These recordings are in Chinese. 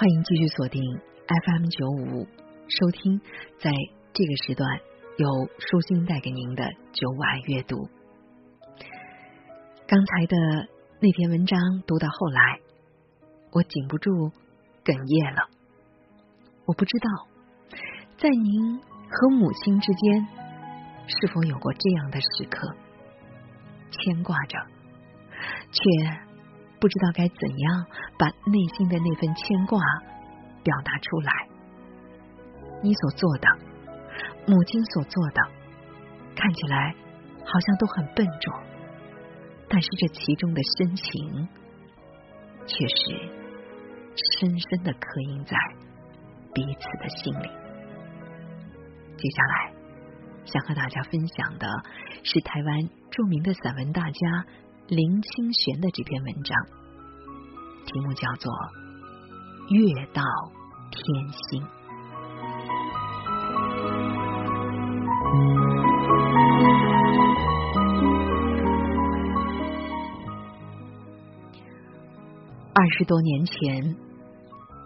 欢迎继续锁定 FM 九五，收听在这个时段由舒心带给您的九五爱阅读。刚才的那篇文章读到后来，我禁不住哽咽了。我不知道，在您和母亲之间，是否有过这样的时刻，牵挂着，却。不知道该怎样把内心的那份牵挂表达出来。你所做的，母亲所做的，看起来好像都很笨拙，但是这其中的深情，却是深深的刻印在彼此的心里。接下来想和大家分享的是台湾著名的散文大家。林清玄的这篇文章，题目叫做《月到天心》。二十多年前，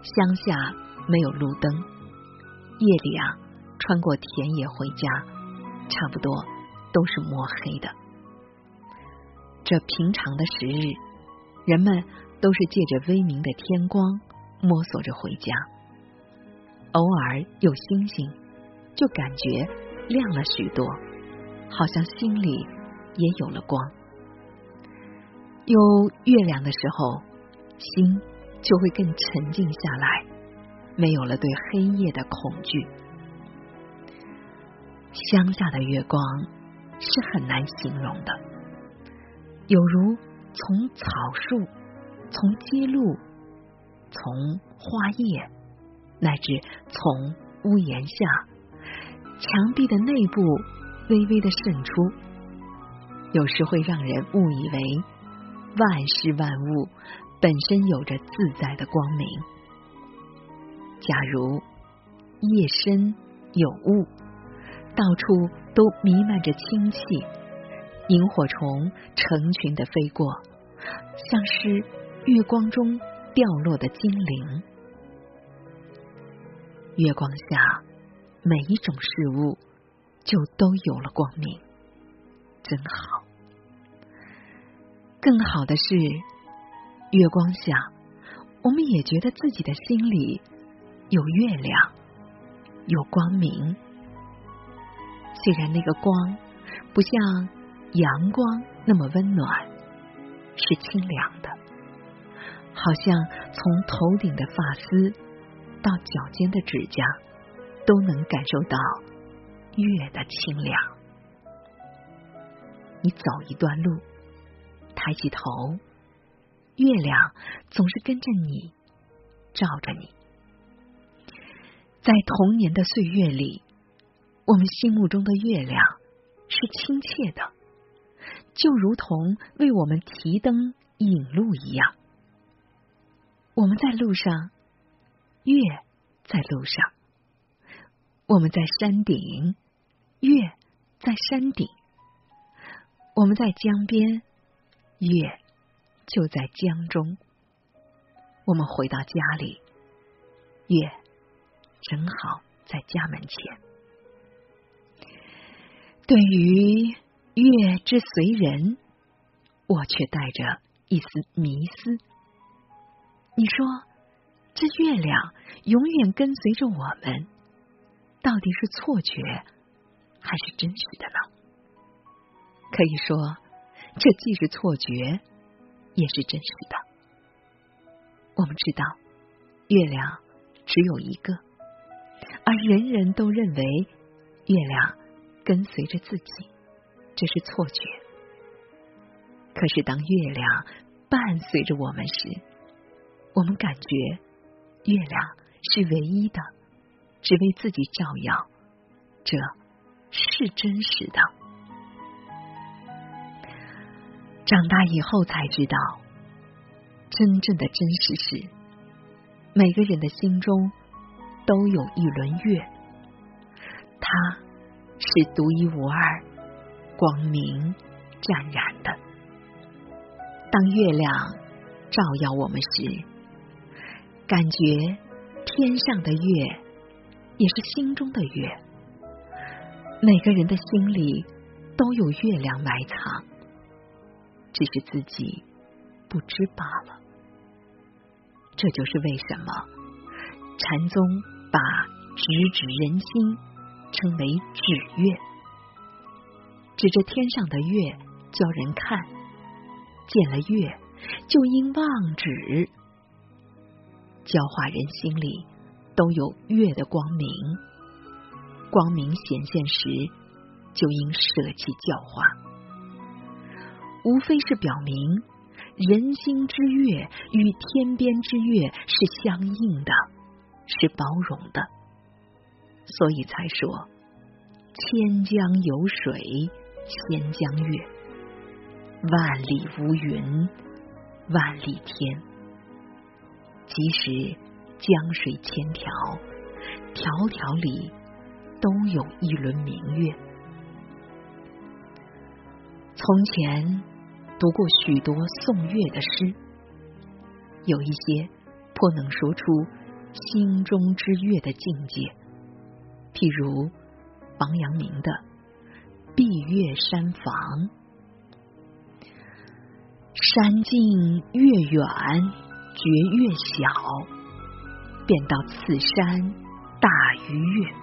乡下没有路灯，夜里啊，穿过田野回家，差不多都是摸黑的。这平常的时日，人们都是借着微明的天光摸索着回家。偶尔有星星，就感觉亮了许多，好像心里也有了光。有月亮的时候，心就会更沉静下来，没有了对黑夜的恐惧。乡下的月光是很难形容的。有如从草树、从街路、从花叶，乃至从屋檐下、墙壁的内部微微的渗出，有时会让人误以为万事万物本身有着自在的光明。假如夜深有雾，到处都弥漫着清气。萤火虫成群的飞过，像是月光中掉落的精灵。月光下，每一种事物就都有了光明，真好。更好的是，月光下，我们也觉得自己的心里有月亮，有光明。虽然那个光不像。阳光那么温暖，是清凉的，好像从头顶的发丝到脚尖的指甲，都能感受到月的清凉。你走一段路，抬起头，月亮总是跟着你，照着你。在童年的岁月里，我们心目中的月亮是亲切的。就如同为我们提灯引路一样，我们在路上，月在路上；我们在山顶，月在山顶；我们在江边，月就在江中。我们回到家里，月正好在家门前。对于。月之随人，我却带着一丝迷思。你说，这月亮永远跟随着我们，到底是错觉还是真实的呢？可以说，这既是错觉，也是真实的。我们知道，月亮只有一个，而人人都认为月亮跟随着自己。这是错觉。可是，当月亮伴随着我们时，我们感觉月亮是唯一的，只为自己照耀。这是真实的。长大以后才知道，真正的真实是，每个人的心中都有一轮月，它是独一无二。光明湛然的，当月亮照耀我们时，感觉天上的月也是心中的月，每个人的心里都有月亮埋藏，只是自己不知罢了。这就是为什么禅宗把直指人心称为指月，指着天上的月教人看，见了月就应望指，教化人心里都有月的光明，光明显现时就应舍弃教化，无非是表明。人心之月与天边之月是相应的，是包容的，所以才说千江有水千江月，万里无云万里天。即使江水千条，条条里都有一轮明月。从前。读过许多颂月的诗，有一些颇能说出心中之月的境界。譬如王阳明的《闭月山房》：“山近月远觉月小，便道此山大于月。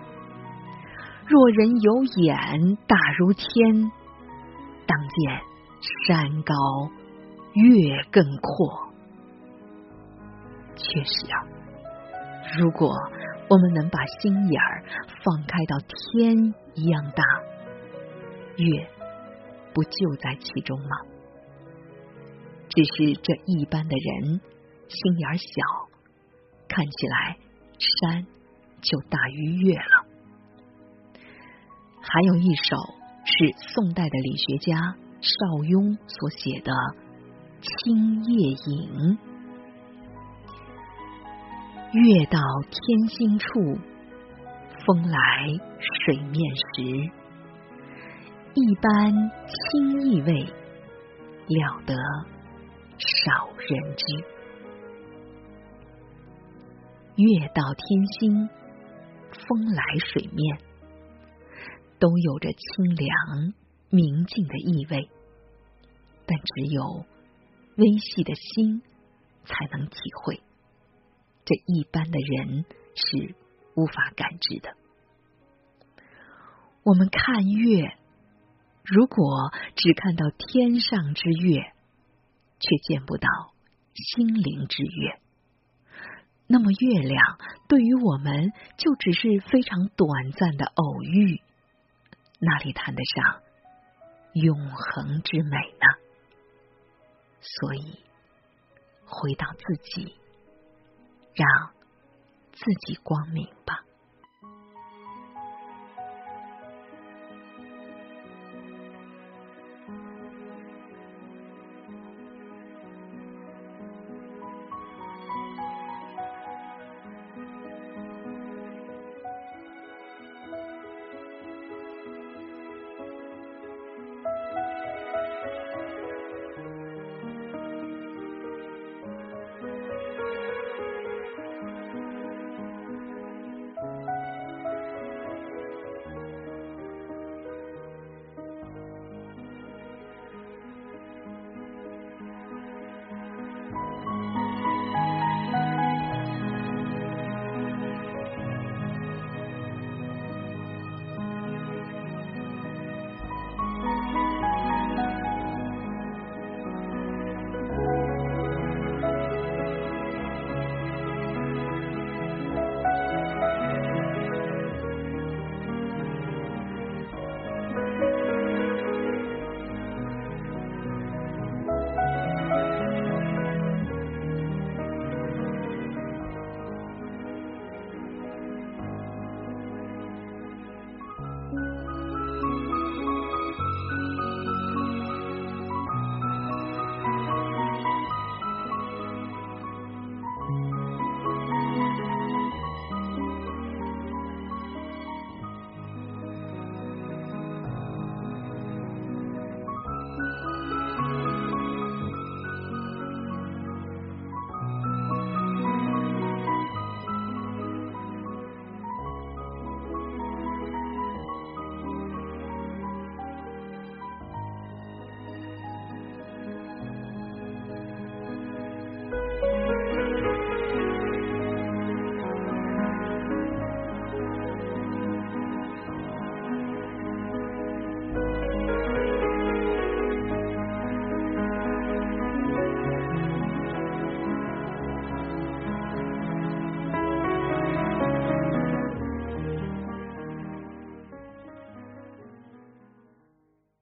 若人有眼大如天，当见。”山高月更阔，确实啊。如果我们能把心眼儿放开到天一样大，月不就在其中吗？只是这一般的人心眼小，看起来山就大于月了。还有一首是宋代的理学家。邵雍所写的《青叶影》：月到天心处，风来水面时。一般清意味，了得少人知。月到天心，风来水面，都有着清凉。明净的意味，但只有微细的心才能体会，这一般的人是无法感知的。我们看月，如果只看到天上之月，却见不到心灵之月，那么月亮对于我们就只是非常短暂的偶遇，哪里谈得上？永恒之美呢？所以回到自己，让自己光明吧。